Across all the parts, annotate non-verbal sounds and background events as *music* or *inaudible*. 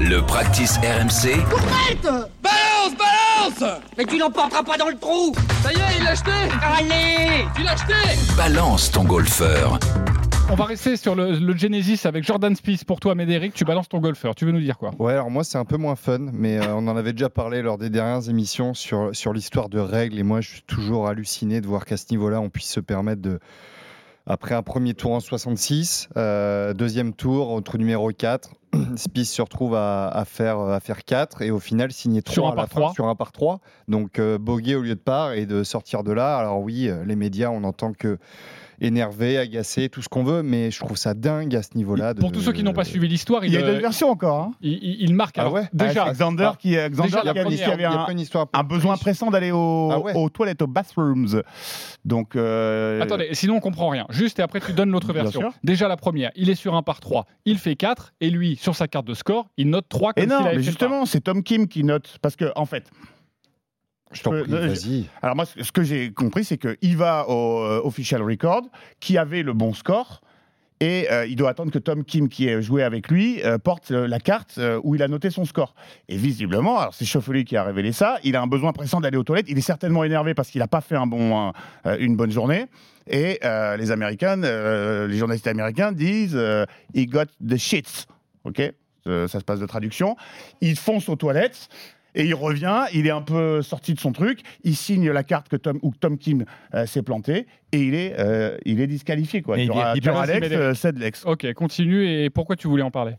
Le practice RMC Balance, balance! Mais tu l'emporteras pas dans le trou! Ça y est, il l'a acheté! Allez! Tu l'as acheté! Balance ton golfeur. On va rester sur le, le Genesis avec Jordan Spieth. Pour toi, Médéric, tu balances ton golfeur. Tu veux nous dire quoi? Ouais, alors moi c'est un peu moins fun, mais euh, on en avait déjà parlé lors des dernières émissions sur, sur l'histoire de règles, et moi je suis toujours halluciné de voir qu'à ce niveau-là on puisse se permettre de, après un premier tour en 66, euh, deuxième tour au trou numéro 4, *clears throat* Spieth se retrouve à, à faire, à faire 4 et au final signer 3 Sur un à la par fin, trois. sur un par 3, donc euh, bogey au lieu de par et de sortir de là. Alors oui, euh, les médias on entend que énervé, agacé, tout ce qu'on veut, mais je trouve ça dingue à ce niveau-là. de- Pour tous ceux qui n'ont pas suivi l'histoire, Il il, y a euh, d'autres versions encore. Hein. il, il- il marque. Ah ouais? déjà, Alexander ah, qui, Alexander déjà, qui la a avait un, une histoire besoin pressant d'aller au- Ah ouais? aux toilettes, aux bathrooms. Donc, euh, Attendez, sinon on comprend rien. Juste et après tu donnes l'autre version. sûr. Déjà la première, il est sur un par 3, il fait 4 et lui sur sa carte de score, il note 3 comme Et non, mais justement, c'est Tom Kim qui note. Parce que, en fait, Je t'en peux- prie, euh, vas-y. alors moi, ce que j'ai compris, c'est qu'il va au euh, official record, qui avait le bon score. Et euh, il doit attendre que Tom Kim, qui est joué avec lui, euh, porte euh, la carte euh, où il a noté son score. Et visiblement, alors c'est Schauffele qui a révélé ça, il a un besoin pressant d'aller aux toilettes. Il est certainement énervé parce qu'il n'a pas fait un bon, euh, une bonne journée. Et euh, les Américains, euh, les journalistes américains disent euh, He got the shits. Ok? Euh, Ça se passe de traduction. Il fonce aux toilettes. Et il revient, il est un peu sorti de son truc, il signe la carte que Tom, où Tom Kim euh, s'est planté, et il est, euh, il est disqualifié. Quoi. Il y aura, Alex, euh, cède Lex. Ok, continue et pourquoi tu voulais en parler?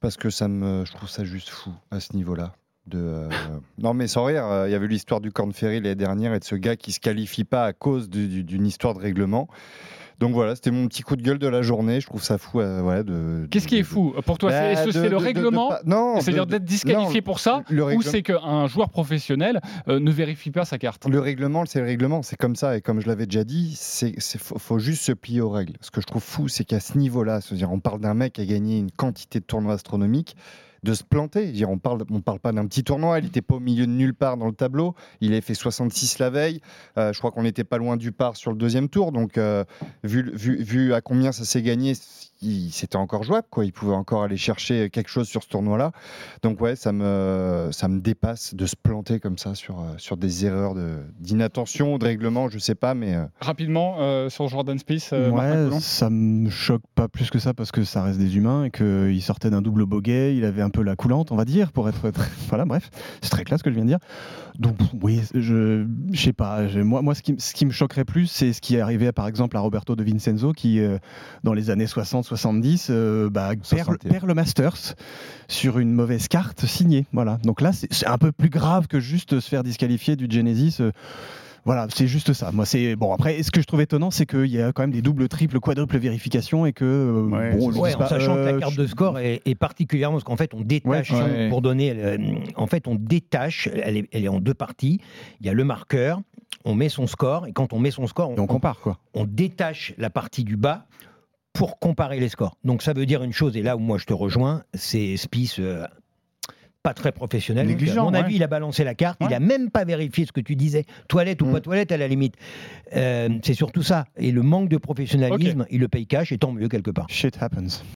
Parce que ça me, je trouve ça juste fou à ce niveau-là. De, euh, Non, mais sans rire, euh, il y avait l'histoire du Corn Ferry l'année dernière et de ce gars qui se qualifie pas à cause du- du- d'une histoire de règlement. Donc voilà, c'était mon petit coup de gueule de la journée. Je trouve ça fou. euh, de, Qu'est-ce de- qui est fou pour toi Bah, c'est- c'est de- le règlement pas- Non, C'est-à-dire d'être disqualifié non, pour ça le Ou c'est qu'un joueur professionnel euh, ne vérifie pas sa carte Le règlement, c'est le règlement, c'est comme ça. Et comme je l'avais déjà dit, c'est faut, faut juste se plier aux règles. Ce que je trouve fou, c'est qu'à ce niveau-là, c'est-à-dire on parle d'un mec qui a gagné une quantité de tournois astronomiques, de se planter. Dire, on parle, on parle pas d'un petit tournoi. Il n'était pas au milieu de nulle part dans le tableau. Il avait fait 66 la veille. Euh, je crois qu'on n'était pas loin du par sur le deuxième tour. Donc, euh, vu, vu, vu à combien ça s'est gagné, c'était encore jouable. Quoi. Il pouvait encore aller chercher quelque chose sur ce tournoi-là. Donc ouais, ça me, ça me dépasse de se planter comme ça sur, euh, sur des erreurs de- d'inattention, de, règlement, je sais pas, mais euh, Rapidement euh, sur Jordan Spieth, euh, Ouais, ça me choque pas plus que ça parce que ça reste des humains et qu'il sortait d'un double bogey, il avait un peu la coulante, on va dire, pour être très... *laughs* voilà, bref, c'est très classe ce que je viens de dire. Donc oui, je, je sais pas. moi, moi, ce qui, ce qui me choquerait plus, c'est ce qui est arrivé, par exemple, à Roberto de Vincenzo, qui euh, dans les années 60-70 euh, bah, perd, 61. perd le Masters sur une mauvaise carte signée. Voilà. Donc là, c'est un peu plus grave que juste se faire disqualifier du Genesis. euh, voilà, c'est juste ça. Moi, c'est bon. Après, ce que je trouve étonnant, c'est qu'il y a quand même des doubles, triples, quadruples vérifications et que euh, Ouais, bon, en pas, sachant que la euh, carte de score est, est particulièrement parce qu'en fait on détache Ouais, ouais. pour donner euh, en fait on détache elle est, elle est en deux parties il y a le marqueur on met son score et quand on met son score et on compare quoi. on détache la partie du bas pour comparer les scores. Donc ça veut dire une chose, et là où moi je te rejoins, c'est Spice euh, pas très professionnel. Négligent, à mon ouais. avis, il a balancé la carte, il a même pas vérifié ce que tu disais, toilette ou Mm. pas toilette à la limite. Euh, c'est surtout ça. Et le manque de professionnalisme, il le paye cash, et tant mieux quelque part. Shit happens.